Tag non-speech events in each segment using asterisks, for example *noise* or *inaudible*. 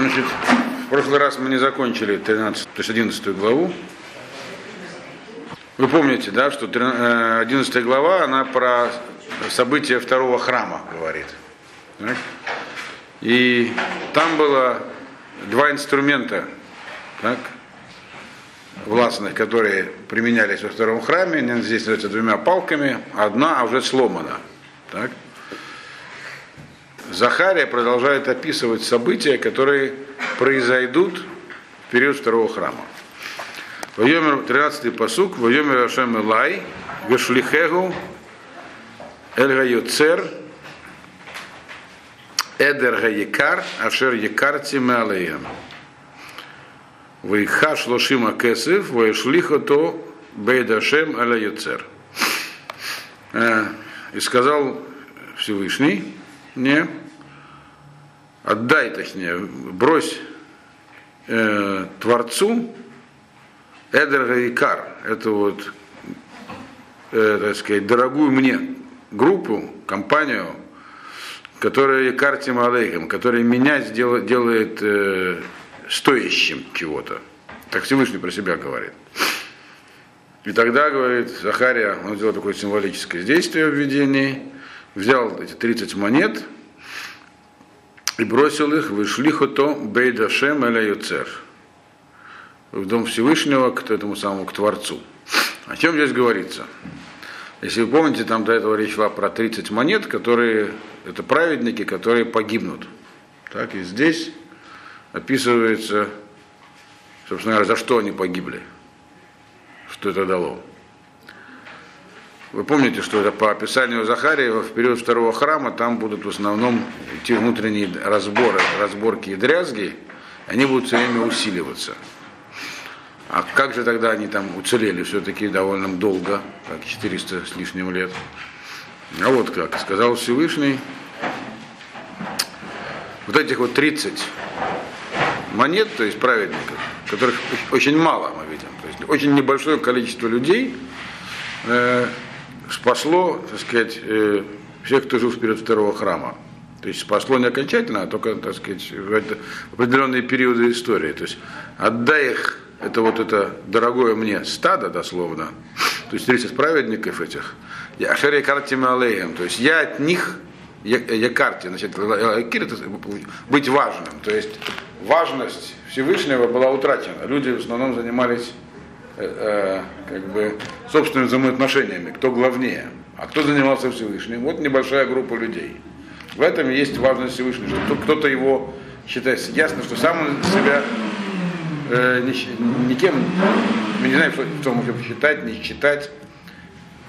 Значит, в прошлый раз мы не закончили 13, то есть 11 главу. Вы помните, да, что 11 глава, она про события второго храма говорит. И там было два инструмента так, властных, которые применялись во втором храме. Они здесь называются двумя палками. Одна уже сломана. Так? Захария продолжает описывать события, которые произойдут в период второго храма. Вайомер 13 посук, Вайомер Ашем Элай, Гешлихегу, Эльга Юцер, Эдер Гаякар, Ашер Якар Тималеем. Вайха Шлошима Кесев, Вайшлихото Бейдашем Аля Юцер. И сказал Всевышний, не, отдай, точнее, брось э, Творцу Эдер Икар, это вот, э, так сказать, дорогую мне группу, компанию, которая Икар Тималейхем, которая меня сделает, делает э, стоящим чего-то. Так Всевышний про себя говорит. И тогда, говорит Захария, он сделал такое символическое действие в видении, взял эти 30 монет и бросил их в Ишлихото Бейдашем Эля Юцер в Дом Всевышнего к этому самому, к Творцу. О чем здесь говорится? Если вы помните, там до этого речь шла про 30 монет, которые, это праведники, которые погибнут. Так и здесь описывается, собственно говоря, за что они погибли, что это дало. Вы помните, что это по описанию Захария в период второго храма там будут в основном идти внутренние разборы, разборки и дрязги, они будут все время усиливаться. А как же тогда они там уцелели все-таки довольно долго, как 400 с лишним лет? А вот как, сказал Всевышний, вот этих вот 30 монет, то есть праведников, которых очень мало мы видим, то есть очень небольшое количество людей, э, спасло, так сказать, э, всех, кто жил вперед второго храма. То есть спасло не окончательно, а только, так сказать, в определенные периоды истории. То есть отдай их, это вот это дорогое мне стадо, дословно, то есть 30 праведников этих, я шере картим алеем, то есть я от них, я, я карте, значит, это быть важным, то есть важность Всевышнего была утрачена. Люди в основном занимались э, как бы собственными взаимоотношениями, кто главнее, а кто занимался Всевышним. Вот небольшая группа людей. В этом есть важность Всевышнего, что кто-то его считает. Ясно, что сам он себя э, ни, никем, мы не знаем, что, что можем считать, не считать.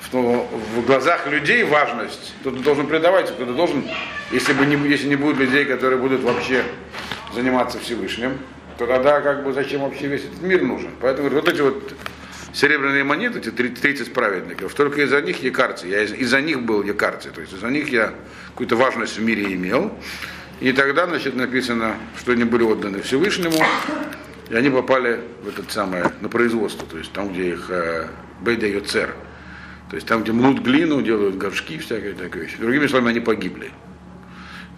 Что в глазах людей важность кто-то должен придавать, кто-то должен, если, бы не, если не будет людей, которые будут вообще заниматься Всевышним, то тогда как бы зачем вообще весь этот мир нужен? Поэтому вот эти вот серебряные монеты, эти 30 праведников, только из-за них якарцы. Я из-за них был якарцы, то есть из-за них я какую-то важность в мире имел. И тогда, значит, написано, что они были отданы Всевышнему, и они попали в этот самое, на производство, то есть там, где их э, бейда йоцер, то есть там, где мнут глину, делают горшки, всякие такие вещи. Другими словами, они погибли.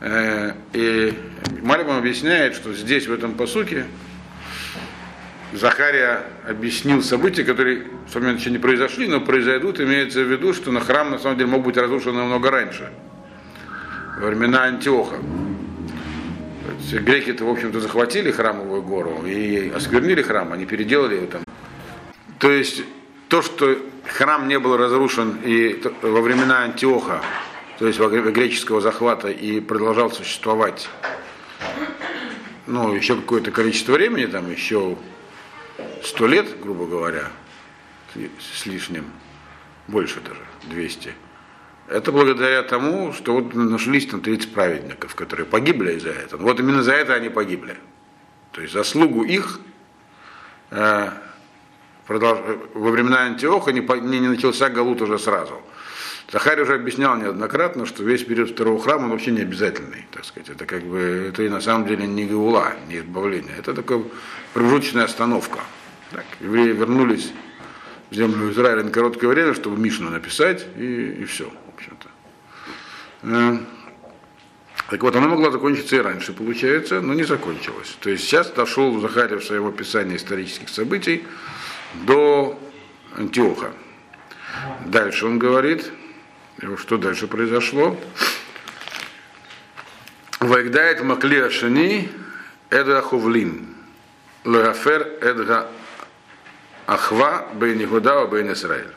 Э, и Малибам объясняет, что здесь, в этом посуке, Захария объяснил события, которые в момент еще не произошли, но произойдут, имеется в виду, что на храм на самом деле мог быть разрушен намного раньше, во времена Антиоха. Греки-то, в общем-то, захватили храмовую гору и осквернили храм, они переделали его там. То есть то, что храм не был разрушен и во времена Антиоха, то есть греческого захвата и продолжал существовать ну, еще какое-то количество времени, там еще сто лет, грубо говоря, с лишним, больше даже, 200. Это благодаря тому, что вот нашлись там 30 праведников, которые погибли из-за этого. Вот именно за это они погибли. То есть заслугу их э, продолж... во времена Антиоха не, не, не начался Галут уже сразу. Захарий уже объяснял неоднократно, что весь период второго храма он вообще не обязательный, так сказать. Это как бы, это и на самом деле не гаула, не избавление. Это такая промежуточная остановка. Так, евреи вернулись в землю Израиля на короткое время, чтобы Мишну написать, и, и все, в общем-то. Э, Так вот, оно могло закончиться и раньше, получается, но не закончилось. То есть сейчас дошел Захария в своем описании исторических событий до Антиоха. Дальше он говорит, что дальше произошло. Вайгдает Макли Ашани Эдра Хувлин. Леафер Эдра Ахва Бейн Игуда Бейн Исраиль.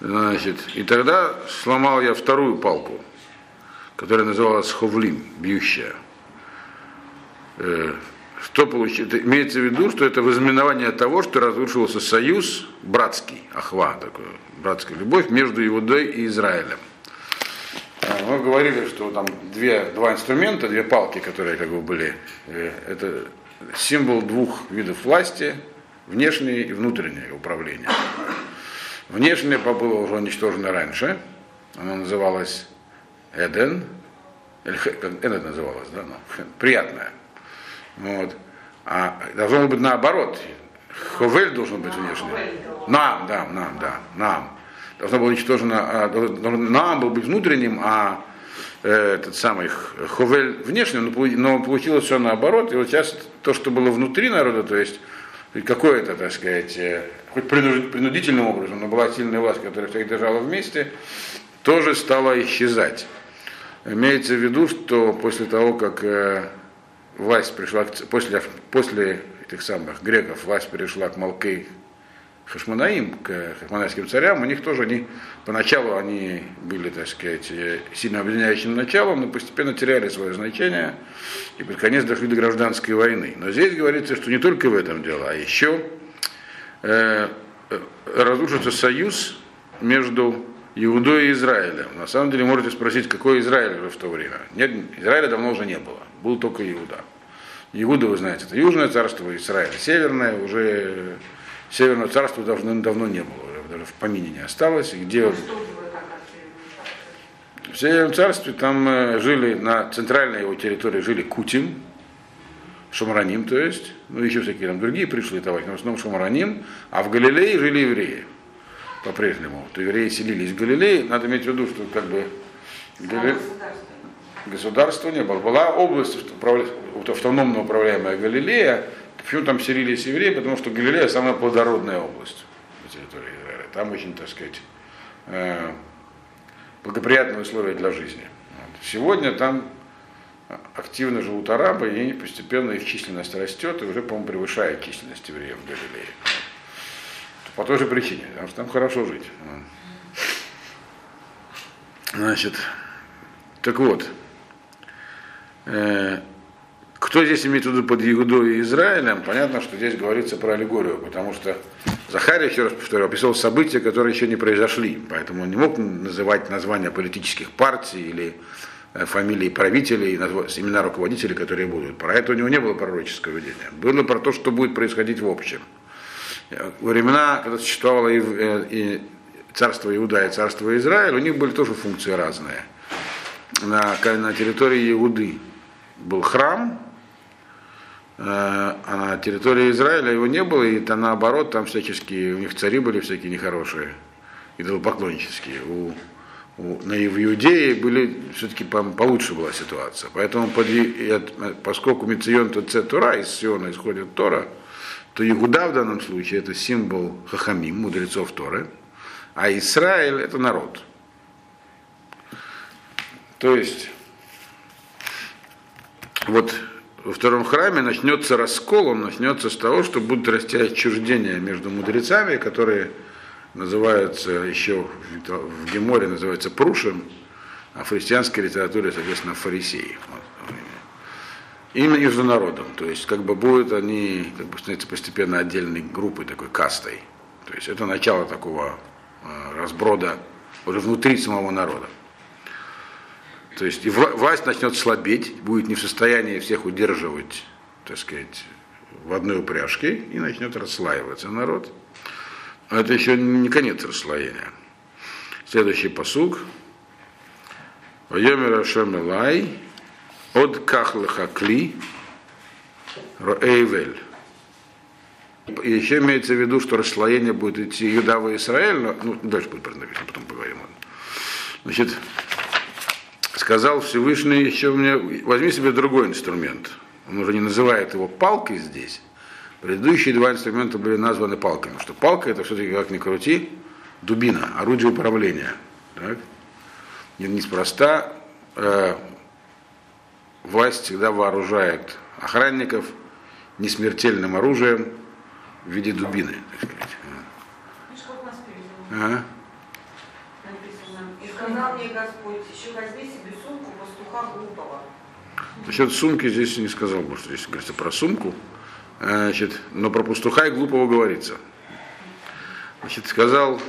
Значит, и тогда сломал я вторую палку, которая называлась Ховлин, бьющая. Что получилось? Имеется в виду, что это возменование того, что разрушился союз братский, ахва, такой, братская любовь между Иудой и Израилем. А, мы говорили, что там две, два инструмента, две палки, которые как бы были, э, это символ двух видов власти, внешнее и внутреннее управление. Внешнее было уже уничтожено раньше, оно называлось Эден, или как Эден называлось, да, ну, *laughs* приятное. Вот. А должно быть наоборот. Ховель должен быть внешний. Нам, да, нам, да, нам. Должно было уничтожено, а, нам был быть внутренним, а э, этот самый Ховель внешним, но получилось все наоборот. И вот сейчас то, что было внутри народа, то есть какое-то, так сказать, э, хоть принудительным образом, но была сильная власть, которая всех держала вместе, тоже стала исчезать. Имеется в виду, что после того, как э, власть пришла, после, после этих самых греков власть перешла к Малкей Хашманаим, к хашманайским царям, у них тоже они, поначалу они были, так сказать, сильно объединяющим началом, но постепенно теряли свое значение и под конец дошли до гражданской войны. Но здесь говорится, что не только в этом дело, а еще э, разрушится союз между Иудой и Израилем. На самом деле можете спросить, какой Израиль уже в то время. Нет, Израиля давно уже не было, был только Иуда. Иуда, вы знаете, это южное царство, Израиль северное, уже Северного царства давно, давно не было, даже в помине не осталось. И где... В Северном царстве там э, жили, на центральной его территории жили Кутим, Шамараним, то есть, ну еще всякие там другие пришли товарищи, но в основном Шамараним, а в Галилее жили евреи по-прежнему. То евреи селились в Галилее, надо иметь в виду, что как бы Гали... государства не было. Была область автономно управляемая Галилея, Почему там селились евреи? Потому что Галилея самая плодородная область на территории Израиля. Там очень, так сказать, э, благоприятные условия для жизни. Сегодня там активно живут арабы, и постепенно их численность растет, и уже, по-моему, превышает численность евреев в Галилее. По той же причине, потому что там хорошо жить. Значит, так вот, э, кто здесь имеет в виду под Иудой и Израилем, понятно, что здесь говорится про аллегорию, потому что Захария, еще раз повторю, описал события, которые еще не произошли, поэтому он не мог называть названия политических партий или э, фамилии правителей, имена руководителей, которые будут. Про это у него не было пророческого видения. Было про то, что будет происходить в общем. Времена, когда существовало и, э, и царство Иуда, и царство Израиль, у них были тоже функции разные. На, на территории Иуды был храм, Э, а на территории Израиля его не было, и то наоборот, там всяческие, у них цари были всякие нехорошие, идолопоклоннические. У, у, на, Иудее были все-таки получше была ситуация. Поэтому, под, поскольку Мицион Ц Тора, из Сиона исходит Тора, то Игуда в данном случае это символ Хахамим, мудрецов Торы, а Израиль это народ. То есть, вот во втором храме начнется раскол, он начнется с того, что будут расти отчуждения между мудрецами, которые называются еще в Геморе называются прушем, а в христианской литературе, соответственно, фарисеи. Именно между народом. То есть как бы будут они как бы, становятся постепенно отдельной группой, такой кастой. То есть это начало такого э, разброда уже внутри самого народа. То есть и власть начнет слабеть, будет не в состоянии всех удерживать, так сказать, в одной упряжке, и начнет расслаиваться народ. Но это еще не конец расслоения. Следующий посуг. Вайомер Ашем от Кахлаха Кли, Роэйвель. И еще имеется в виду, что расслоение будет идти Юдава и Израиль, но ну, дальше будет написано, потом поговорим. Значит, сказал Всевышний еще мне, возьми себе другой инструмент. Он уже не называет его палкой здесь. Предыдущие два инструмента были названы палками. Что палка это все-таки, как ни крути, дубина, орудие управления. Так? Неспроста э, власть всегда вооружает охранников несмертельным оружием в виде дубины, так сказать. Ага. И сказал мне Господь, еще возьми себе сумку пастуха глупого. Насчет сумки здесь не сказал, потому что здесь говорится про сумку. Значит, но про пастуха и глупого говорится. Значит, сказал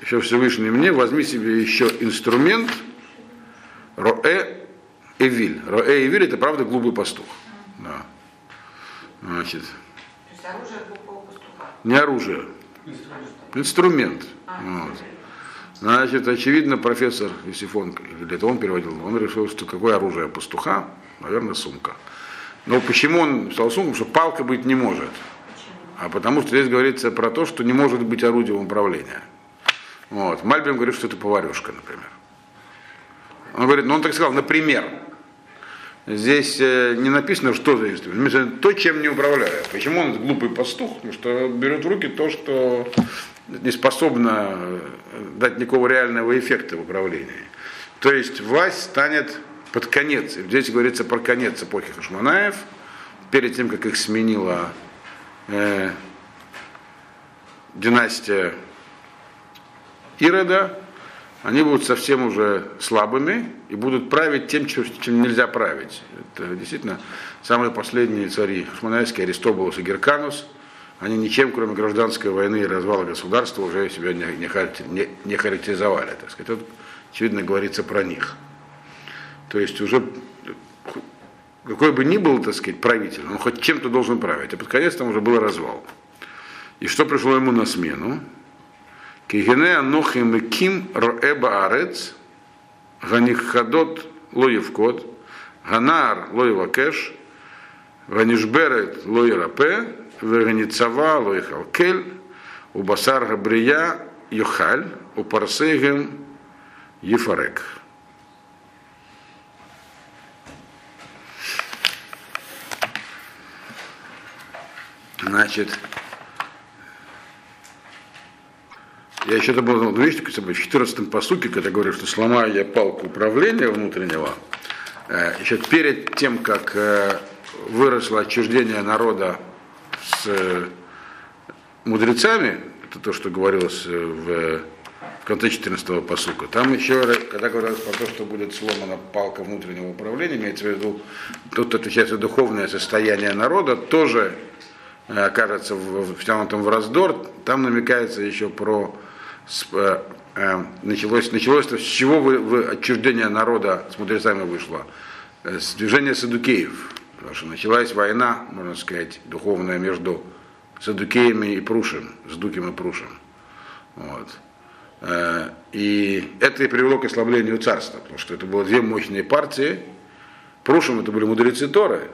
еще Всевышний мне, возьми себе еще инструмент Роэ Эвиль. Роэ Эвиль это правда глупый пастух. Да. Значит, То есть оружие глупого пастуха. не оружие, инструмент. А, Вот. Значит, очевидно, профессор Исифон, или это он переводил, он решил, что какое оружие пастуха, наверное, сумка. Но почему он стал сумку? Потому что палка быть не может. А потому что здесь говорится про то, что не может быть орудием управления. Вот. Мальбим говорит, что это поварешка, например. Он говорит, ну он так сказал, например. Здесь э, не написано, что за инструмент. Написано, То, чем не управляю. Почему он глупый пастух? Потому что берет в руки то, что не способно э, дать никакого реального эффекта в управлении. То есть власть станет под конец. Здесь говорится про конец эпохи Хашманаев, перед тем, как их сменила э, династия Ирода, они будут совсем уже слабыми и будут править тем, чем, нельзя править. Это действительно самые последние цари Хашманаевские, Аристобулус и Герканус, они ничем, кроме гражданской войны и развала государства, уже себя не, не- не характеризовали. Так сказать. Тут, очевидно, говорится про них. То есть уже какой бы ни был, так сказать, правитель, он хоть чем-то должен править. А под конец там уже был развал. И что пришло ему на смену? Кигене анохим и ким роэба арец, ганихадот лоевкот, ганар лоевакеш, ганишберет лоерапе, веганицава лоехалкель, у басар габрия йохаль, у парсегем ефарек. Значит, я еще забыл одну вещь, в 14-м посуке, когда говорю, что сломаю я палку управления внутреннего, э, еще перед тем, как э, выросло отчуждение народа с э, мудрецами, это то, что говорилось в, в конце 14-го посука, там еще, когда говорилось про то, что будет сломана палка внутреннего управления, имеется в виду, тут отвечается духовное состояние народа, тоже окажется в- втянутым в раздор, там намекается еще про с- э, э, началось, началось с чего вы, вы- отчуждение народа с мудрецами вышло? Э, С движения садукеев. Потому что началась война, можно сказать, духовная между садукеями и Прушем, с Дуким и Прушем. Вот. Э, И это и привело к ослаблению царства, потому что это было две мощные партии. Прушем это были мудрецы Торы,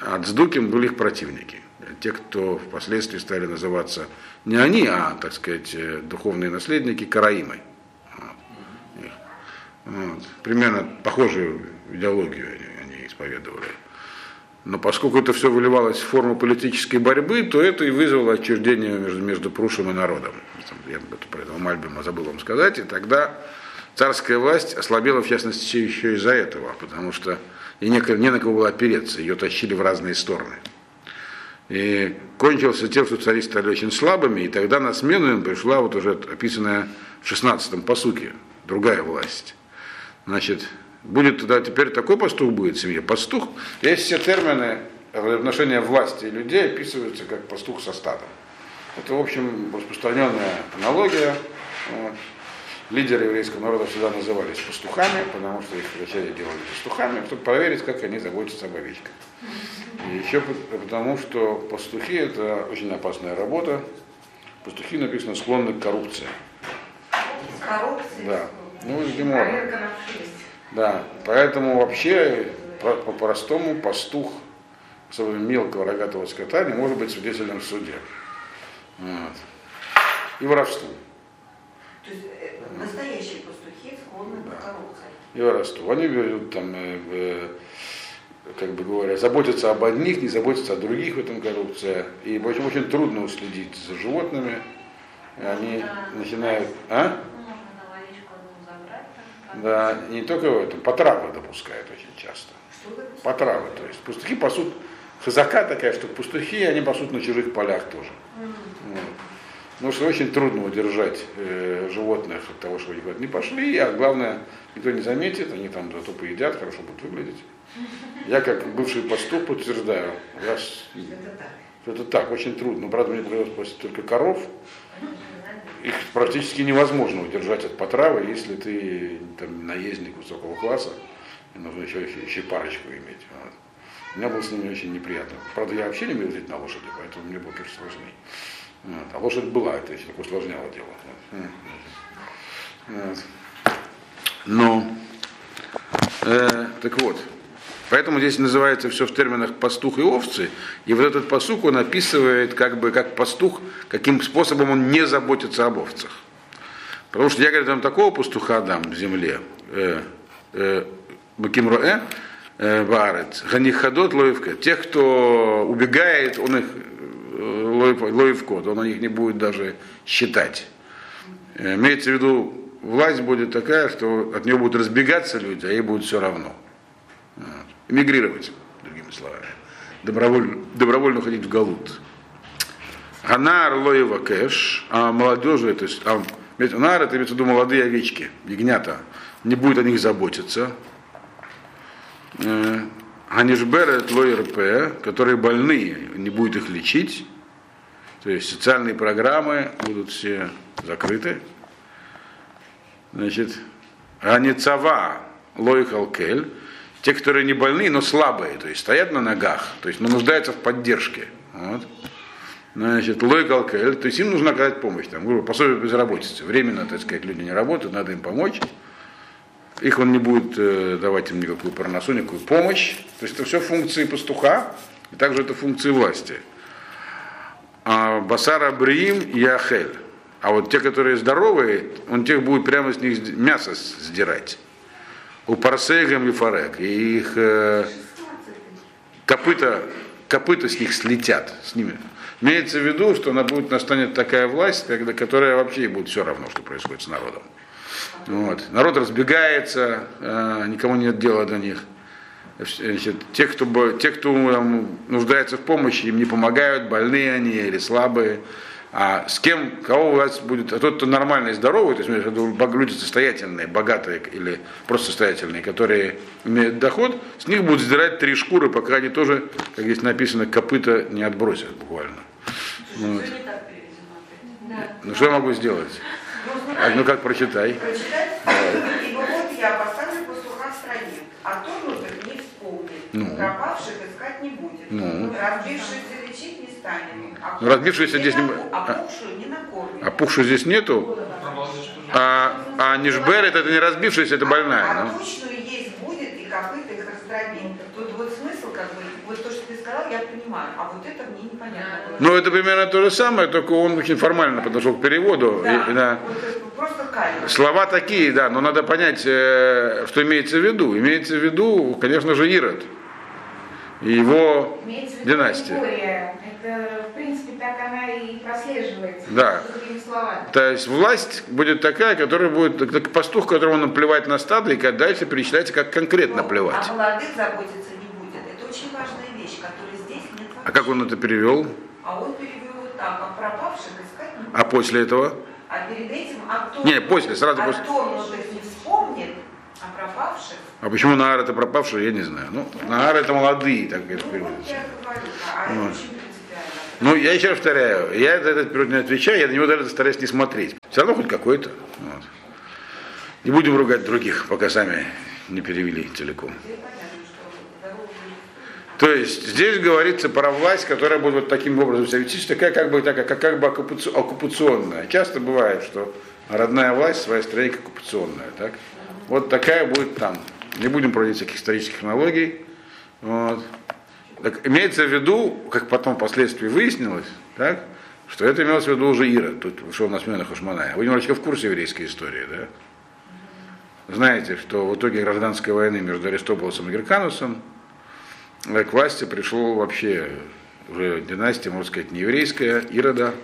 а Цдуким были их противники. Те, кто впоследствии стали называться не они, а, так сказать, э, духовные наследники Караимой. Вот. Примерно похожую идеологию они, они исповедовали. Но поскольку это все выливалось в форму политической борьбы, то это и вызвало отчуждение между, между Прушем и народом. Я про этого Мальбима забыл вам сказать. И тогда царская власть ослабела, в частности, еще из-за этого, потому что и не, не на кого было опереться, ее тащили в разные стороны. И кончился тем, что цари стали очень слабыми, и тогда на смену им пришла вот уже описанная в 16-м посуке другая власть. Значит, будет тогда теперь такой пастух будет в семье. Пастух, есть все термины в отношении власти и людей описываются как пастух со стадом. Это, в общем, распространенная аналогия. Вот. Лидеры еврейского народа всегда назывались пастухами, потому что их вначале делали пастухами, чтобы проверить, как они заботятся об овечках. И еще потому, что пастухи это очень опасная работа. Пастухи написано склонны к коррупции. С коррупцией. Да. Ну, из Гемора. Да, поэтому вообще по- по-простому пастух, особенно мелкого рогатого скота, не может быть свидетелем в суде. Вот. И воровству. То есть э, настоящие пастухи склонны к коррупции. и воровству. Они берут там, э, э, как бы говоря, заботятся об одних, не заботятся о других, в этом коррупция. И очень, очень трудно уследить за животными. И они начинают... А? Можно на водичку одну забрать. Да, не только в этом, потравы допускают очень часто. Что вы Потравы, то есть пастухи пасут, хазака такая, что пастухи, они пасут на чужих полях тоже. Вот. Потому что очень трудно удержать э, животных от того, что они куда-то не пошли, а главное, никто не заметит, они там зато поедят, хорошо будут выглядеть. Я как бывший пастух подтверждаю, я с- Это так. что это так, очень трудно. Ну, правда, мне пришлось пасти только коров. Их практически невозможно удержать от потравы, если ты там, наездник высокого класса, и нужно еще, еще, еще парочку иметь. Вот. У меня было с ними очень неприятно. Правда, я вообще не умел ездить на лошади, поэтому мне было, конечно, сложнее. Вот. А лошадь была, это еще так усложняло дело. Вот. Вот. Но, э, так вот, поэтому здесь называется все в терминах пастух и овцы, и вот этот пастух он описывает как бы как пастух, каким способом он не заботится об овцах. Потому что я, говорю, там такого пастуха дам в земле, э, э, Бакимроэ, э, Варец, Ганихадот Лоевка, тех, кто убегает, он их э, Лоевкот, он их не будет даже считать. Э, Имеется в виду, власть будет такая, что от нее будут разбегаться люди, а ей будет все равно. Эмигрировать, другими словами. Добровольно, добровольно уходить в Галут. Анар Лоева Кэш, а молодежи, то есть, а, Нар это имеется в виду молодые овечки, ягнята, не будет о них заботиться. Э, Анишбер это ЛОИРП, которые больные, не будет их лечить. То есть социальные программы будут все закрыты. Значит, Аницава Лой Халкель, те, которые не больные, но слабые, то есть стоят на ногах, то есть но нуждаются в поддержке. Вот. Значит, Лой Халкель, то есть им нужно оказать помощь, там, грубо, пособие по безработице. Временно, так сказать, люди не работают, надо им помочь. Их он не будет э, давать им никакую парносу, никакую помощь. То есть это все функции пастуха, и также это функции власти. А Басара Бриим и Ахель. А вот те, которые здоровые, он тех будет прямо с них мясо сдирать. У Парсегам и Фарек. И их э, копыта, копыта с них слетят, с ними. Имеется в виду, что она будет, настанет такая власть, когда, которая вообще будет все равно, что происходит с народом. Вот. Народ разбегается, э, никому нет дела до них. Значит, те, кто, те, кто там, нуждается в помощи, им не помогают, больные они или слабые. А с кем, кого власть будет, а тот, кто нормальный, здоровый, то есть люди состоятельные, богатые или просто состоятельные, которые имеют доход, с них будут сдирать три шкуры, пока они тоже, как здесь написано, копыта не отбросят буквально. Вот. Опять. Да. Ну что я могу сделать? Ну, А, ну как прочитай. Прочитать? Ибо вот я поставлю пастуха в стране, а кто Ну. пропавших искать не будет, Ну. разбившихся лечить не станем, а Ну, разбившихся здесь не накормим. А пухшую здесь нету, а, а нишбер это, это не разбившаяся, это больная. А, ну. а тучную есть будет, и копыта их раздробит. Тут вот смысл, как бы, вот то, что ты сказал, я понимаю, а вот это мне непонятно. Ну, это примерно то же самое, только он очень формально подошел к переводу. да, И, да. вот просто. Слова такие, да, но надо понять, э, что имеется в виду. Имеется в виду, конечно же, Ирод. И его Имеется династия. Это, в принципе, так она и прослеживается. Да. То есть власть будет такая, которая будет, как пастух, которому наплевать на стадо, и как дальше перечисляется, как конкретно Ну, плевать. А молодых заботиться не будет. Это очень важная вещь, которой здесь нет вообще. А как он это перевел? А он перевел вот так, а пропавших искать не. А после этого? А перед этим, а кто... Не, после, сразу а после. кто нужных не вспомнит, а пропавших... А почему Наар это пропавший, я не знаю. Ну, Наар это молодые, так это Ну, вот переводится. я говорю, а Вот. Ну, я еще раз повторяю, я за этот период не отвечаю, я на него даже стараюсь не смотреть. Все равно хоть какой-то. Вот. Не будем ругать других, пока сами не перевели целиком. То есть здесь говорится про власть, которая будет вот таким образом себя вести, такая как бы, такая, как, как бы оккупаци- оккупационная. Часто бывает, что родная власть в своей стране как оккупационная. Так? Вот такая будет там. Не будем проводить всяких исторических аналогий. Вот. Так, имеется в виду, как потом впоследствии выяснилось, так, что это имелось в виду уже Ира, тут шел на смену Хашманая. Вы немножечко в курсе еврейской истории, да? знаете, что в итоге гражданской войны между Аристобулосом и Герканусом э, к власти пришло вообще уже династия, можно сказать, не еврейская, Ирода,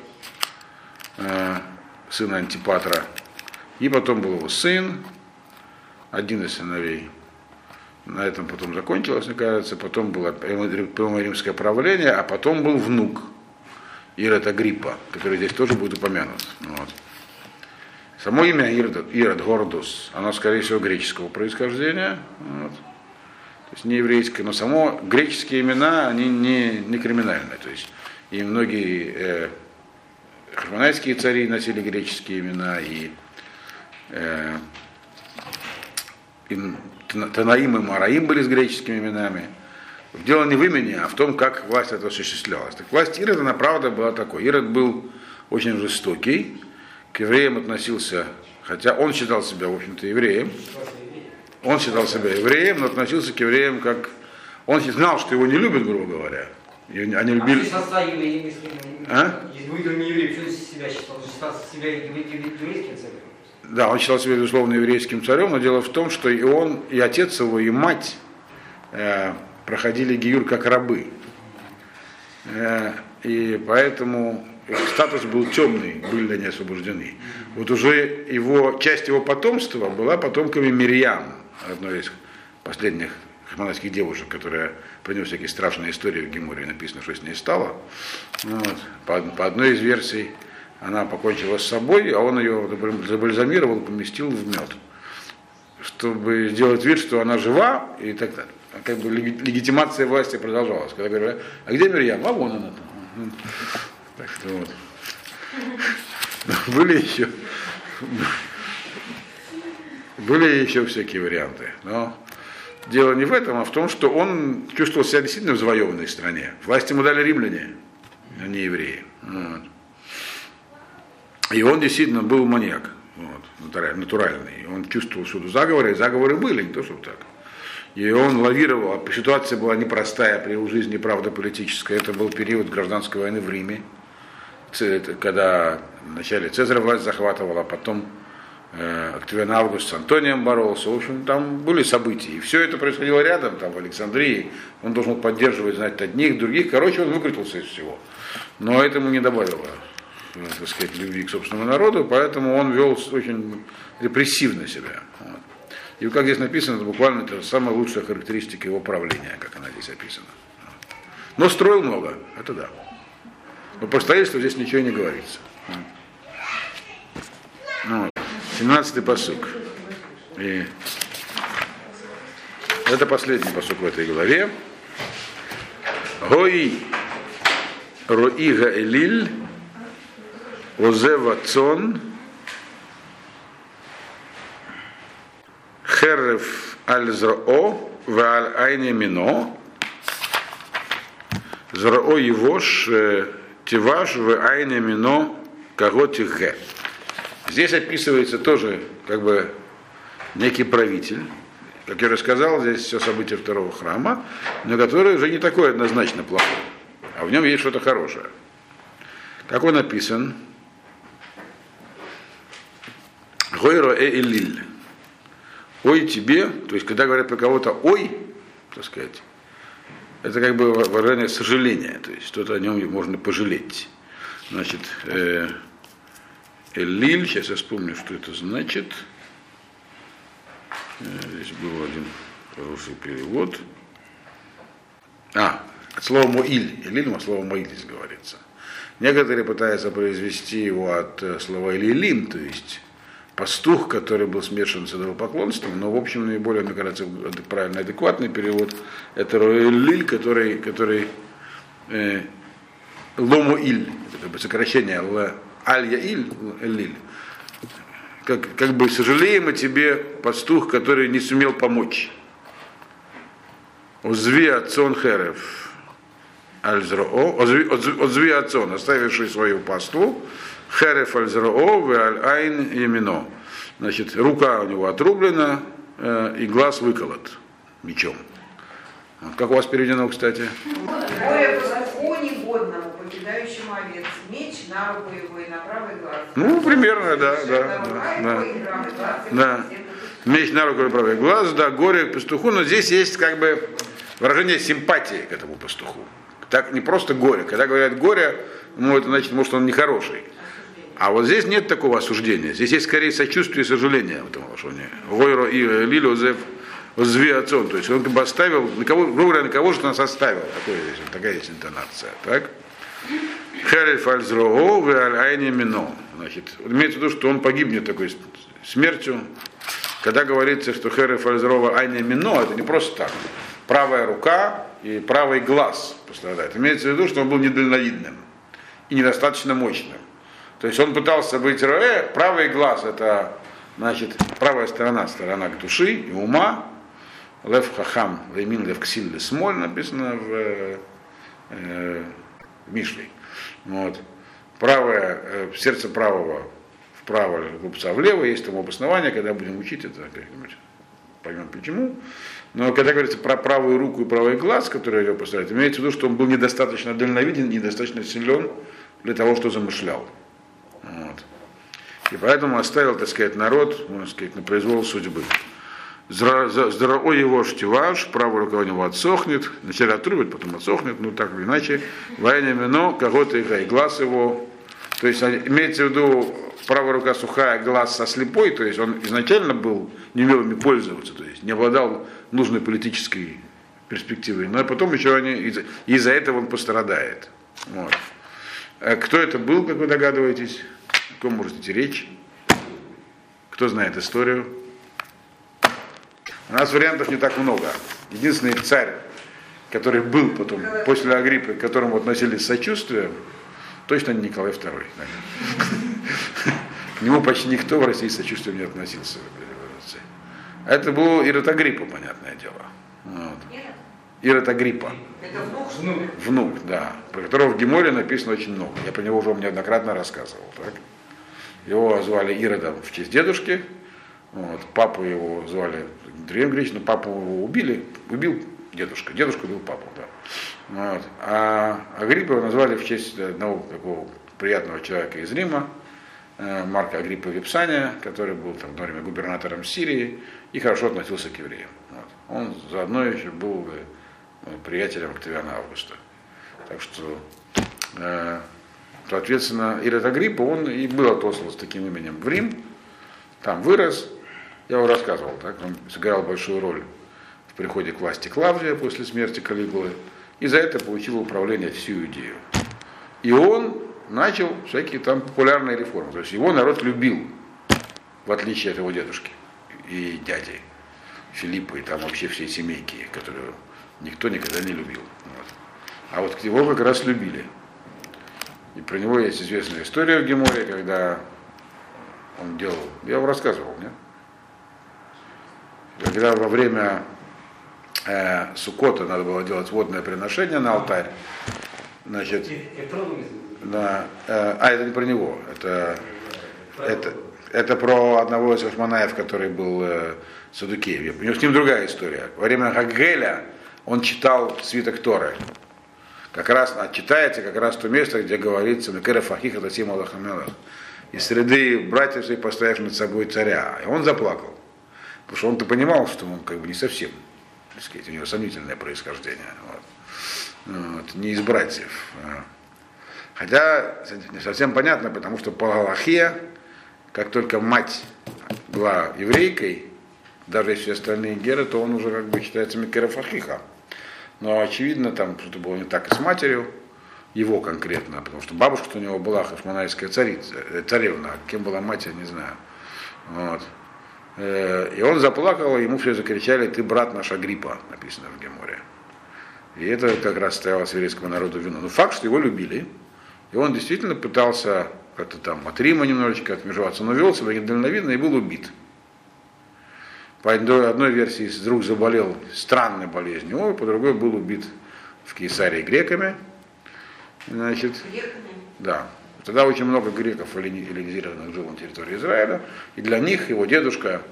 э, сына Антипатра. И потом был его сын, один из сыновей. На этом потом закончилось, мне кажется. Потом было римское правление, а потом был внук Ирод Агриппа, который здесь тоже будет упомянут. Вот. Само имя Ирод, Ирод Гордус, оно, скорее всего, греческого происхождения. Вот. То есть не еврейское, но само греческие имена, они не, не криминальные. То есть и многие э, хармонайские цари носили греческие имена, и, э, Танаим и Мараим были с греческими именами. Дело не в имени, а в том, как власть это осуществлялась. Так власть Ирода, она правда была такой. Ирод был очень жестокий, к евреям относился, хотя он считал себя, в общем-то, евреем. Он считал себя евреем, но относился к евреям как... Он знал, что его не любят, грубо говоря. И они любили... А? Еврей, что себя считал? Считал себя еврейским царем? Да, он считал себя, безусловно, еврейским царем, но дело в том, что и он, и отец его, и мать э, проходили гиюр как рабы. Э, и поэтому их статус был темный, были они освобождены. Вот уже его, часть его потомства была потомками Мирьям, одной из последних хманайских девушек, которая принес всякие страшные истории в Геморе, написано, что с ней стало. Вот. По, по одной из версий она покончила с собой, а он ее забальзамировал, поместил в мед, чтобы сделать вид, что она жива и так далее. А как бы легитимация власти продолжалась. Когда говорили, а где Мирьям? А вон она там. *laughs* Так что вот. *laughs* Были еще, *laughs* были еще всякие варианты. Но дело не в этом, а в том, что он чувствовал себя действительно в завоеванной стране. Власть ему дали римляне, а не евреи. Вот. И он действительно был маньяк, вот, натуральный. Он чувствовал всюду заговоры, и заговоры были, не то чтобы так. И он лавировал, а ситуация была непростая при его жизни, правда, политическая. Это был период гражданской войны в Риме, когда вначале Цезарь власть захватывала, а потом э, Октавиан Август с Антонием боролся. В общем, там были события. И все это происходило рядом, там в Александрии. Он должен поддерживать, знать, одних, других. Короче, он выкрутился из всего. Но этому не добавило так сказать, любви к собственному народу, поэтому он вел очень репрессивно себя. Вот. И как здесь написано, это буквально это самая лучшая характеристика его правления, как она здесь описана. Но строил много, это да. Но по строительству здесь ничего не говорится. Ну, 17-й посук. И это последний посук в этой главе. Гой Роига Элиль Озева Цон, Херев Аль-Зрао, Вааль Айне Мино, Зрао Евош, Тиваш, В Айне Мино, Каготи Г. Здесь описывается тоже как бы некий правитель, как я рассказал, здесь все события второго храма, но который уже не такой однозначно плохой, а в нем есть что-то хорошее. Как он написан, Гойро э элиль. Ой тебе, то есть когда говорят про кого-то ой, так сказать, это как бы выражение сожаления, то есть что-то о нем можно пожалеть. Значит, э, Элиль, сейчас я вспомню, что это значит. Э, здесь был один хороший перевод. А, от слова Моиль. Элиль, от слова Моиль здесь говорится. Некоторые пытаются произвести его от э, слова Элилим, то есть пастух, который был смешан с идолопоклонством, но, в общем, наиболее, мне кажется, правильный, адекватный перевод, это Роэлиль, который, который э, Ломуиль, это как бы сокращение Аль-Яиль, Элиль. Как, как бы сожалеем о тебе, пастух, который не сумел помочь. Узви отцон херев. Аль-Зроо, озви отцон, оставивший свою пасту, Хереф альзрао, аль-айн емино. Значит, рука у него отрублена э, и глаз выколот мечом. Вот, как у вас переведено, кстати? Боя по законе годному, покидающему овец, меч на руку его и на правый глаз. Ну, примерно, да, да, да, да. да. Меч на руку и правый глаз, да, горе пастуху, но здесь есть как бы выражение симпатии к этому пастуху. Так не просто горе. Когда говорят горе, ну это значит, может, он нехороший. А вот здесь нет такого осуждения. Здесь есть скорее сочувствие и сожаление в этом отношении. Гойро и Лилю Зев Зви отцом. То есть он как бы оставил, на кого, грубо говоря, на кого же нас оставил. Такое такая есть интонация. Так? Херель фальзроо в айне мино. Значит, имеется в виду, что он погибнет такой смертью. Когда говорится, что Херель фальзрова айне мино, это не просто так. Правая рука и правый глаз пострадает. Имеется в виду, что он был недальновидным и недостаточно мощным. То есть он пытался быть роэ, правый глаз это значит правая сторона, сторона к души и ума, Лев Хахам, Леймин Лев Ксиль Смоль написано в, э, в Мишлей. Вот. Правое, э, сердце правого вправо, глупца влево, есть там обоснование, когда будем учить это как-нибудь, поймем почему. Но когда говорится про правую руку и правый глаз, который ее поставляет, имеется в виду, что он был недостаточно дальновиден, недостаточно силен для того, что замышлял. Вот. И поэтому оставил, так сказать, народ, можно сказать, на произвол судьбы. Здоровой его штиваш, правая рука у него отсохнет, вначале отрубит, потом отсохнет, ну так или иначе. Войне мино, кого-то и глаз его. То есть имеется в виду правая рука сухая, глаз со слепой, то есть он изначально был, не умел ими пользоваться, то есть не обладал нужной политической перспективой, но потом еще они, из-за, из этого он пострадает. Вот. А кто это был, как вы догадываетесь? О ком может идти речь? Кто знает историю? У нас вариантов не так много. Единственный царь, который был потом, после Агриппы, к которому относились с сочувствием, точно не Николай II. К нему почти никто в России с сочувствием не относился. Это был Ирод Агриппа, понятное дело. Вот. Ирод Агриппа. Это внук? Внук. Внук, да. Про которого в Геморе написано очень много. Я про него уже вам неоднократно рассказывал. Так? Его звали Иродом в честь дедушки. Вот. Папу его звали древнегреческом, папу его убили, убил дедушка. Дедушка убил папу, да. Вот. А Агриппа его назвали в честь одного такого приятного человека из Рима, э, Марка Агриппа Випсания, который был там, одно время губернатором Сирии и хорошо относился к евреям. Вот. Он заодно еще был э, приятелем Октавиана Августа. Так что, э, соответственно, Ирод Агриппа, он и был отослан с таким именем в Рим, там вырос, я вам рассказывал, так, он сыграл большую роль в приходе к власти Клавдия после смерти Калигулы, и за это получил управление всю идею. И он начал всякие там популярные реформы. То есть его народ любил, в отличие от его дедушки и дяди Филиппа, и там вообще все семейки, которые никто никогда не любил. Вот. А вот его как раз любили. И про него есть известная история в Геморе, когда он делал, я вам рассказывал, нет? когда во время э, Сукота надо было делать водное приношение на алтарь, значит, да, э, а это не про него, это, это, это про одного из Хашманаев, который был э, Садукеев. У него с ним другая история. Во время Хаггеля он читал свиток Торы. Как раз читается как раз то место, где говорится Мекера Фахиха Татим Аллахамелах. Из среды братьев своих поставишь над собой царя. И он заплакал. Потому что он-то понимал, что он как бы не совсем, так сказать, у него сомнительное происхождение. Вот. Вот, не из братьев. Хотя не совсем понятно, потому что по Галахе, как только мать была еврейкой, даже если остальные геры, то он уже как бы считается Микерафахиха. Но очевидно, там что-то было не так и с матерью, его конкретно, потому что бабушка у него была хашманайская царица, э, царевна, а кем была мать, я не знаю. Вот. Э, и он заплакал, ему все закричали, ты брат наш Агриппа, написано в Геморе. И это как раз стояло сирийскому народу вину. Но факт, что его любили, и он действительно пытался как-то там от Рима немножечко отмежеваться, но вел себя недальновидно и был убит. По одной версии вдруг заболел странной болезнью, по другой был убит в Кейсарии греками. Значит, Греками? да. Тогда очень много греков эллинизированных жило на территории Израиля, и для них его дедушка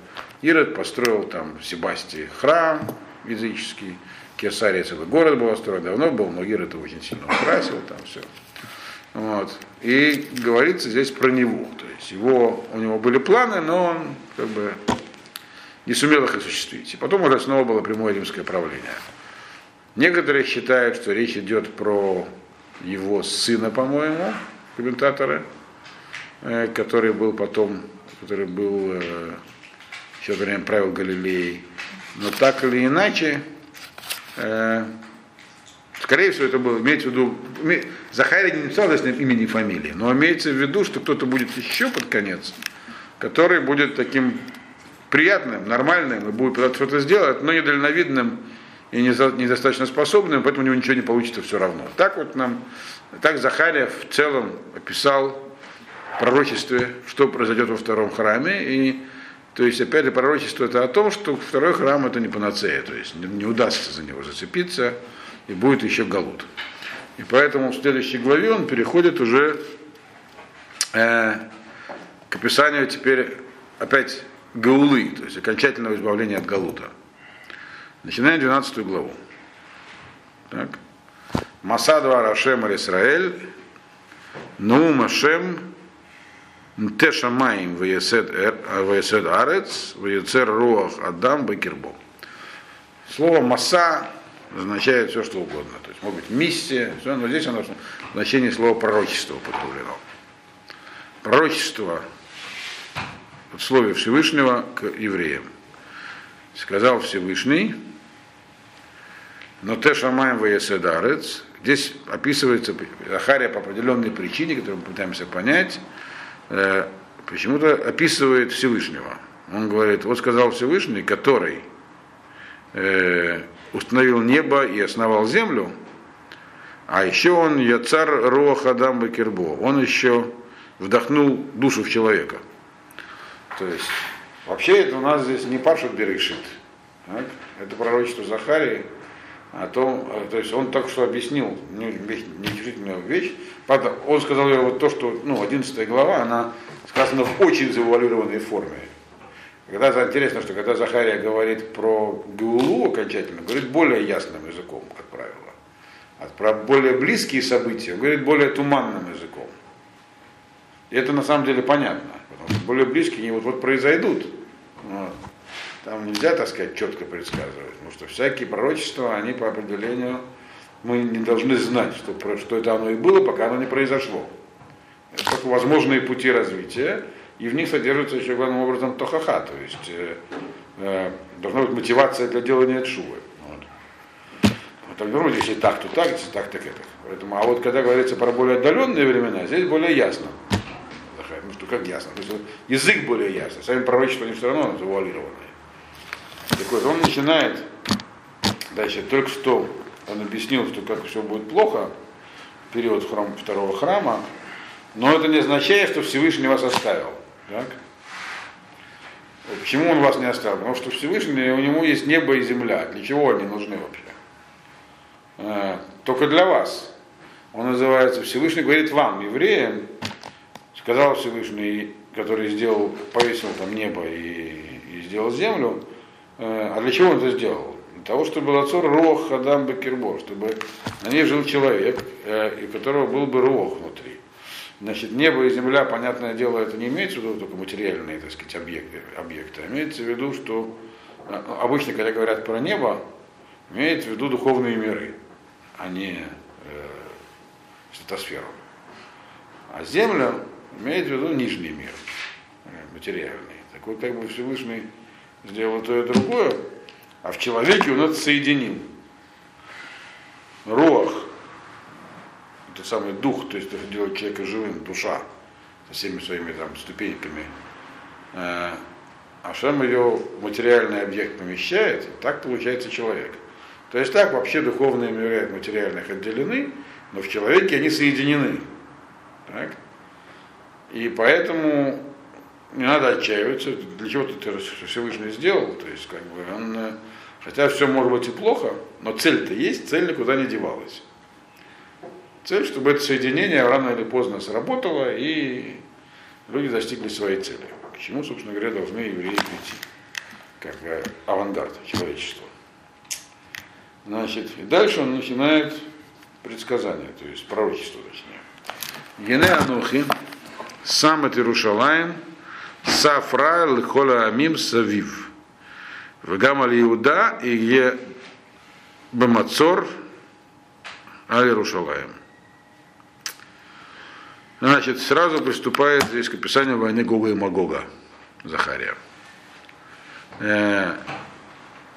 Ирод построил там в Себастии храм языческий, Кесария целый город был построен, давно был, но Ирод его очень сильно украсил, там все. Вот. И говорится здесь про него. То есть его, у него были планы, но он как бы не сумел их осуществить. И потом уже снова было прямое римское правление. Некоторые считают, что речь идет про его сына, по-моему, комментаторы, э, который был потом, который был э, еще время правил Галилеей. Но так или иначе, э, скорее всего, это было, имеется в виду, Захария не написал здесь имени и фамилии, но имеется в виду, что кто-то будет еще под конец, который будет таким приятным, нормальным и будет что-то сделать, но недальновидным и недостаточно способным, поэтому у него ничего не получится все равно. Так вот нам, так Захария в целом описал пророчестве, что произойдет во втором храме, и то есть, опять же, пророчество это о том, что второй храм это не панацея, то есть не, не удастся за него зацепиться, и будет еще галут. И поэтому в следующей главе он переходит уже э, к описанию теперь опять гаулы, то есть окончательного избавления от галута. Начинаем 12 главу. Так. Масадва Рашем Исраэль, Нуум Ашем, Тешамаим Ваесед Арец, Ваецер Руах Адам Бакирбо. Слово Маса означает все, что угодно. То есть, может быть, миссия, все, но здесь оно в значении слова пророчество употреблено. Пророчество в слове Всевышнего к евреям. Сказал Всевышний, но те шамаем воеседарец, здесь описывается Захария по определенной причине, которую мы пытаемся понять, э, почему-то описывает Всевышнего. Он говорит, вот сказал Всевышний, который э, установил небо и основал землю, а еще он Яцар Роха Адам Бакербо, он еще вдохнул душу в человека. То есть, вообще это у нас здесь не Пашут Берешит, так? это пророчество Захарии, о том, э, то есть он так что объяснил неутешительную вещь. Правда, он сказал вот то, что, ну, 11 глава, она сказана в очень завуалированной форме. Когда интересно, что когда Захария говорит про Геулу окончательно, говорит более ясным языком, как правило. А про более близкие события говорит более туманным языком. И это на самом деле понятно, более близкие не вот, вот произойдут. Там нельзя, так сказать, четко предсказывать, потому что всякие пророчества, они по определению, мы не должны знать, что, что это оно и было, пока оно не произошло. Это только возможные пути развития, и в них содержится еще главным образом тохаха, то есть э, э, должна быть мотивация для делания чувы. Вот. Вот, ну, если так, то так, если так, так это. Поэтому, а вот когда говорится про более отдаленные времена, здесь более ясно. Как ясно? То есть, язык более ясный. Сами пророчества они все равно завуалированные. Так вот, он начинает, дальше, только что он объяснил, что как все будет плохо, период храм, второго храма, но это не означает, что Всевышний вас оставил. Так? Почему он вас не оставил? Потому что Всевышний, у него есть небо и земля. Для чего они нужны вообще? Э, только для вас. Он называется Всевышний, говорит вам, евреям, сказал Всевышний, который сделал, повесил там небо и, и сделал землю, э, а для чего он это сделал? Для того, чтобы был отцор Рох Адам Бекербор, чтобы на ней жил человек, э, у которого был бы Рох внутри. Значит, небо и земля, понятное дело, это не имеется в виду только материальные, так сказать, объекты, объекты. А имеется в виду, что э, обычно, когда говорят про небо, имеется в виду духовные миры, а не э, стратосферу. А земля имеет в виду нижний мир, э, материальный. Так вот, как бы Всевышний сделал то и другое, а в человеке он это соединил. Руах это самый дух, то есть это делает человека живым, душа, со всеми своими там ступеньками. А Ашем ее материальный объект помещает, так получается человек. То есть так вообще духовные миры от материальных отделены, но в человеке они соединены. Так? И поэтому не надо отчаиваться, для чего ты это Всевышний сделал, то есть как бы он, э, хотя все может быть и плохо, но цель-то есть, цель никуда не девалась. Цель, чтобы это соединение рано или поздно сработало, и люди достигли своей цели. К чему, собственно говоря, должны евреи прийти, как авангард человечества. Значит, и дальше он начинает предсказание, то есть пророчество точнее. Ене Анухи, сам от Иерушалаем, Сафра Лхола Амим Савив. Вегамаль Иуда и Е Бамацор Аль Рушалаем. Значит, сразу приступает здесь к описанию войны Гога и Магога, Захария. Э,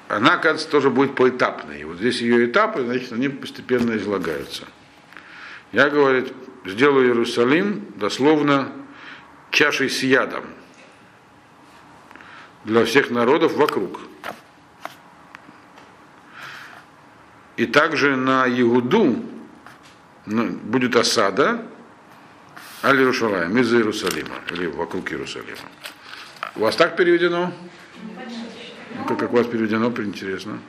она, кажется, тоже будет поэтапной. Вот здесь ее этапы, значит, они постепенно излагаются. Я, говорит, сделаю Иерусалим дословно чашей с ядом для всех народов вокруг. И также на Иуду ну, будет осада Аль Иерушалаем, из Иерусалима, или вокруг Иерусалима. У вас так переведено? Ну, как, как у вас переведено, интересно.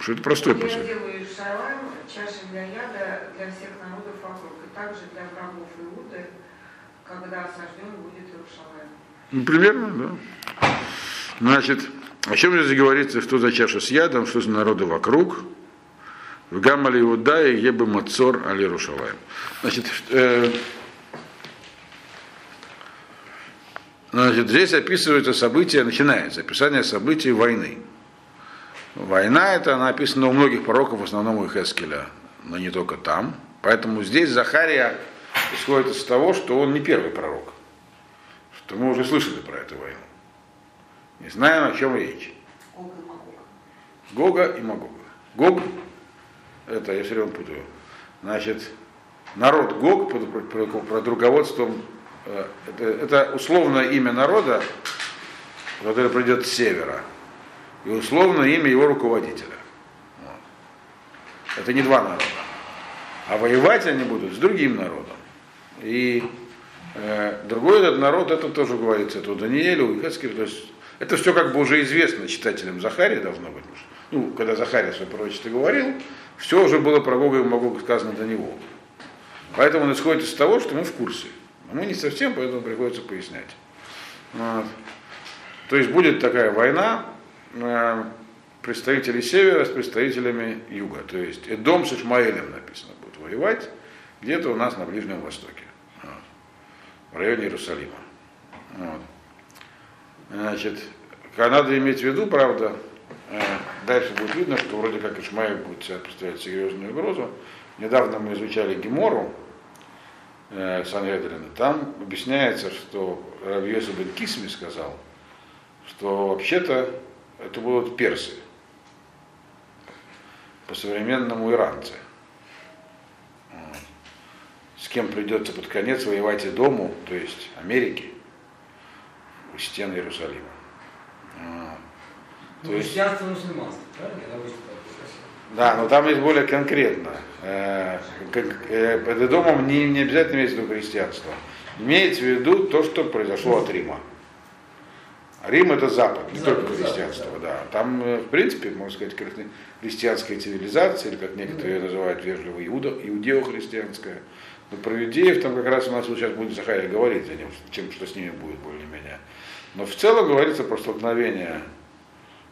Что это простой Я посыл. делаю Иерусалим чашей для яда для всех народов вокруг, и также для врагов Иуды, когда осажден будет Иерусалим. Ну, примерно, да. Значит, о чем здесь говорится, что за чаша с ядом, что за народы вокруг. В Гамале Иуда и Ебе Мацор Али Рушалаем. Значит, э, значит, здесь описываются события, начинается описание событий войны. Война это она описана у многих пророков, в основном у Хескеля, но не только там. Поэтому здесь Захария исходит из того, что он не первый пророк. Что мы уже слышали про эту войну. Не знаем, о чем речь. Гога и Магога. Гог, это я все время путаю, значит, народ Гог под, под- под- под руководством, э, это, это условное имя народа, который придет с севера, и условное имя его руководителя. Вот. Это не два народа. А воевать они будут с другим народом. И э, другой этот народ, это тоже говорится, это у Даниэля, у Хескеля, то есть это все как бы уже известно читателям Захария должно быть. Ну, когда Захария свое пророчество говорил, все уже было про Гога и Магога сказано до него. Поэтому он исходит из того, что мы в курсе. Но мы не совсем, поэтому приходится пояснять. Вот. То есть будет такая война э, представителей севера с представителями юга. То есть Эдом с Ишмаэлем написано будет воевать где-то у нас на Ближнем Востоке, в районе Иерусалима. Вот. Значит, надо иметь в виду, правда, э, дальше будет видно, что вроде как Ишмаэль будет себя представлять серьезную угрозу. Недавно мы изучали Гемору э, Санедрина. Там объясняется, что Равьеса бен Кисми сказал, что вообще-то это будут персы, по-современному иранцы. Вот. С кем придется под конец воевать и дому, то есть Америки, у стен Иерусалима. Ну, То христианство мусульманство, правильно? Да, но там есть более конкретно. Э, э, Под домом не, не обязательно имеется в виду христианство. Имеется в виду то, что произошло от Рима. Рим это Запад, не Запад, только Запад, христианство, да. Там, э, в принципе, можно сказать, хри- христианская цивилизация, или как некоторые ее называют вежливо, иуда, иудео-христианская. Но про иудеев там как раз у нас сейчас будет Захария говорить о нем, чем, что с ними будет более-менее. Но в целом говорится про столкновение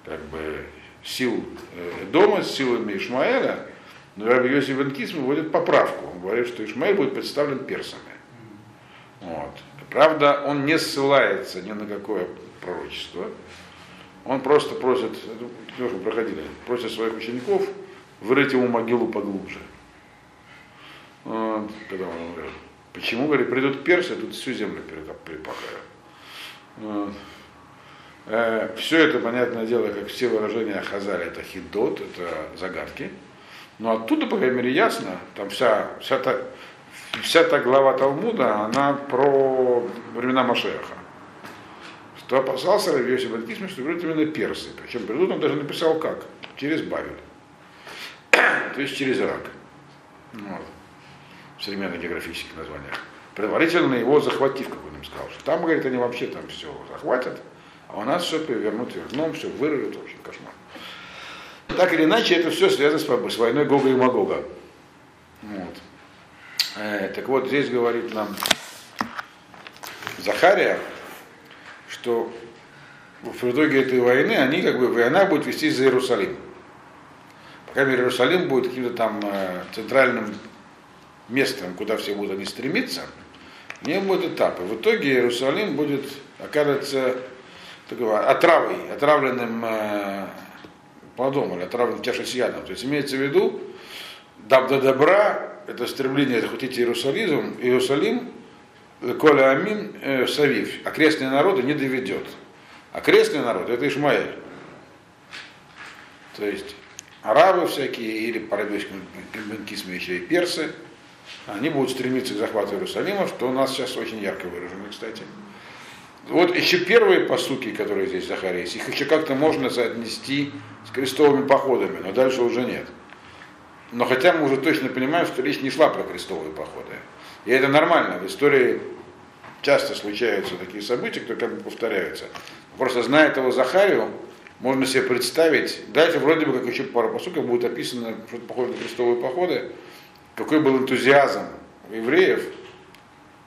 как бы сил э, дома с силами Ишмаэля, но Раби Йосиф бен Кисми вводит поправку. Он говорит, что Ишмаэль будет представлен персами. Вот. Правда, он не ссылается ни на какое пророчество. Он просто просит, это тоже проходили, просит своих учеников вырыть ему могилу поглубже. Вот. Когда он говорит, почему, говорит, придут персы, тут всю землю перепахаю. Вот. Все это, понятное дело, как все выражения Хазаля, это хидот, это загадки. Но оттуда, по крайней мере, ясно, там вся, вся, та, вся та глава Талмуда, она про времена Машеха. Что опасался Раби Йосиф бен Кисми, что придут именно персы. Причем придут, он даже написал как? Через Бавель. *coughs* То есть через Ирак. Вот. В современных географических названиях. Предварительно его захватив, как он им сказал. Что там, говорит, они вообще там все захватят, а у нас все перевернут вверх дном, все вырвет, в общем, кошмар. Так или иначе, это все связано с, с войной Гога и Магога. Вот. Э, так вот, здесь говорит нам Захария, что в итоге этой войны, они как бы, война будет вестись за Иерусалим. По крайней мере, Иерусалим будет каким-то там э, центральным местом, куда все будут они стремиться. В нем будут этапы. В итоге Иерусалим будет, окажется такого, отравой, отравленным э, плодом или отравленным ядом. То есть имеется в виду, даб до добра, это стремление захватить Иерусалим, Иерусалим, Коля Амин э, Савив, окрестные народы не доведет. Окрестные народы это Ишмаэль. То есть арабы всякие, или по-арабски еще и персы, они будут стремиться к захвату Иерусалима, что у нас сейчас очень ярко выражено, кстати. Вот еще первые посуки, которые здесь Захария, их еще как-то можно соотнести с крестовыми походами, но дальше уже нет. Но хотя мы уже точно понимаем, что речь не шла про крестовые походы. И это нормально. В истории часто случаются такие события, которые как бы повторяются. Просто зная этого Захарию, можно себе представить, дальше вроде бы как еще пару посуков будет описано, что-то похоже на крестовые походы, какой был энтузиазм евреев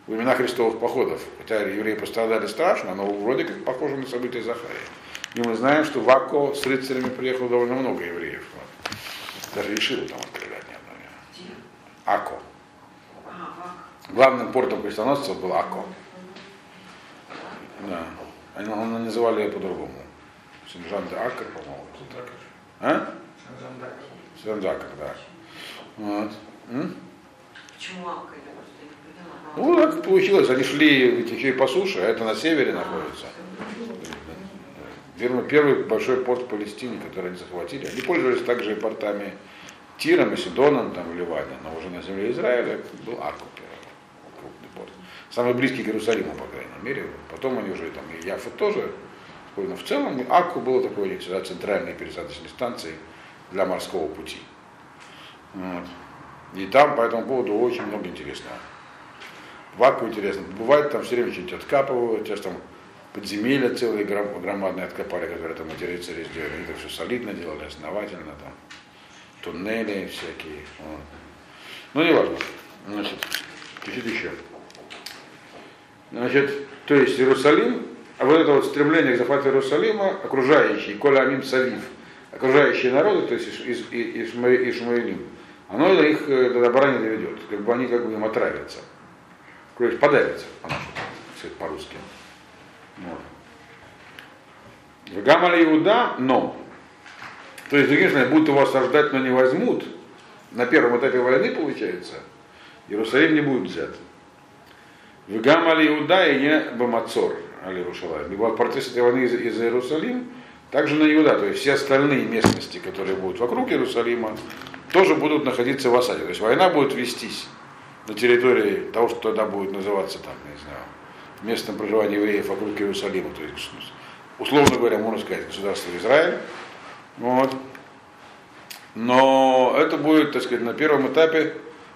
в времена крестовых походов. Хотя евреи пострадали страшно, но вроде как похоже на события Захария. И мы знаем, что в Акко с рыцарями приехало довольно много евреев. Вот. Даже решил там открывать не одно время. Акко. Главным портом крестоносцев был Акко. Да. Они, они называли ее по-другому. Синжан де Акр, по-моему. А? Синжан да. Вот. М? Почему Акр? Ну, так получилось. Они шли ведь еще и по суше, а это на севере находится. Первый, первый большой порт в Палестине, который они захватили. Они пользовались также и портами Тиром и Сидоном там, в Ливане, но уже на земле Израиля был Акку крупный порт. Самый близкий к Иерусалиму, по крайней мере. Потом они уже там и Яфа тоже. Но в целом Акку было такой всегда центральной пересадочной станцией для морского пути. Вот. И там по этому поводу очень много интересного. Ваку интересно. Бывает, там все время что-нибудь откапывают, сейчас там подземелья целые громадные откопали, которые там рыцари сделали. Они это все солидно делали, основательно там. Туннели всякие. Вот. Ну, не важно. Значит, чуть-чуть еще. Значит, то есть Иерусалим, а вот это вот стремление к захвату Иерусалима, окружающие, Коля Амим Савив, окружающие народы, то есть Ишмаилим, оно их э, до добра не доведет. Как бы они как бы им отравятся. То есть подавится, по-русски. Вот. Гамали Иуда, но. То есть, другими словами, будут его осаждать, но не возьмут. На первом этапе войны, получается, Иерусалим не будет взят. В Гамали Иуда и не Бамацор, Али Рушалай. Ибо в процессе этой войны из, из Иерусалим, также на Иуда, то есть все остальные местности, которые будут вокруг Иерусалима, тоже будут находиться в осаде. То есть война будет вестись на территории того, что тогда будет называться там, не знаю, местом проживания евреев вокруг Иерусалима, то есть, условно говоря, можно сказать, государство Израиль. Вот. Но это будет, так сказать, на первом этапе,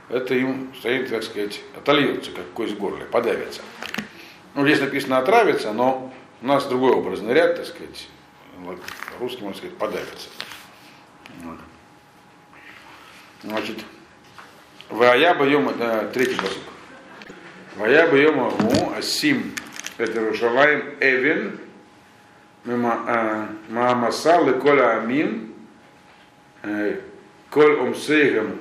это им стоит, так сказать, отольется, как кость в горле, подавится. Ну, здесь написано отравится, но у нас другой образный ряд, так сказать, русский, можно сказать, подавится. Вот. Значит, Вая боем, это третий басук. Вая боем агу, асим, это Рушалаем Эвен, Маамаса Лекола Амин, Коль Омсейгам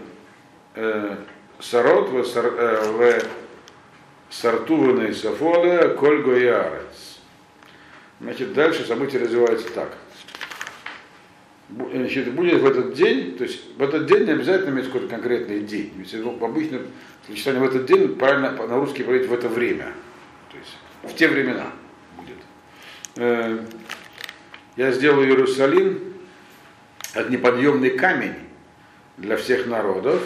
Сарот в Сартуваной Сафоле Коль Гоярец. Значит, дальше события развиваются так. Значит, будет в этот день, то есть в этот день не обязательно иметь какой-то конкретный день. Ведь обычно сочетание в этот день правильно на русский говорить в это время. То есть в те времена будет. Э, я сделаю Иерусалим от неподъемный камень для всех народов.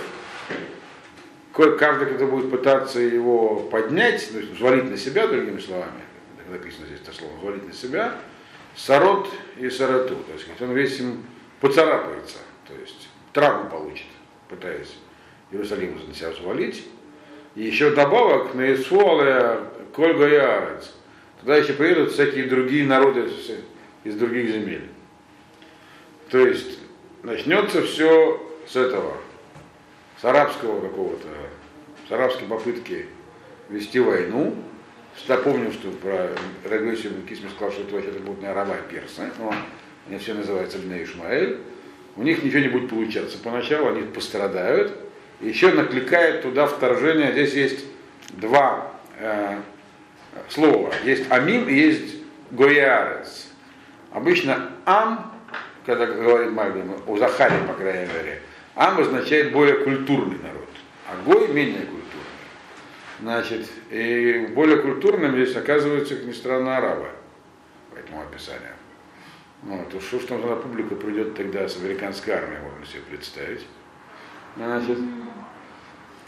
Каждый, кто будет пытаться его поднять, то есть взвалить на себя, другими словами, написано здесь это слово, взвалить на себя, сарот и сарату. То есть он весь им поцарапается, то есть травму получит, пытаясь Иерусалим на себя взвалить. И еще добавок на Исфоле Кольга и Туда еще приедут всякие другие народы из других земель. То есть начнется все с этого, с арабского какого-то, с арабской попытки вести войну, Помню, что про Рагосию Кисмис сказал, что это вообще это будут не араба, а персы. Но они все называются Бне Ишмаэль. У них ничего не будет получаться. Поначалу они пострадают. Еще накликает туда вторжение. Здесь есть два э, слова. Есть Амим и есть Гоярец. Обычно ам, когда говорим Мальбим, о Захаре, по крайней мере, ам означает более культурный народ, а гой менее культурный. Значит, и более культурным здесь оказывается, как ни странно, арабы по этому описанию. Вот, уж что там за публика придет тогда с американской армией, можно себе представить. Значит,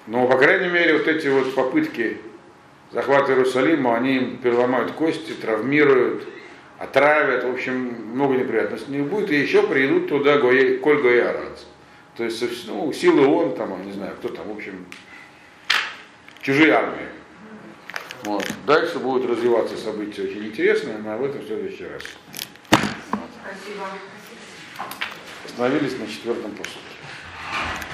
но, по крайней мере, вот эти вот попытки захвата Иерусалима, они им переломают кости, травмируют, отравят, в общем, много неприятностей не будет, и еще приедут туда Гои, Коль Гояранц. То есть, ну, силы он, там, не знаю, кто там, в общем, чужие армии. Вот. Дальше будут развиваться события очень интересные, но об этом в следующий раз. Спасибо. Остановились на четвертом посуде.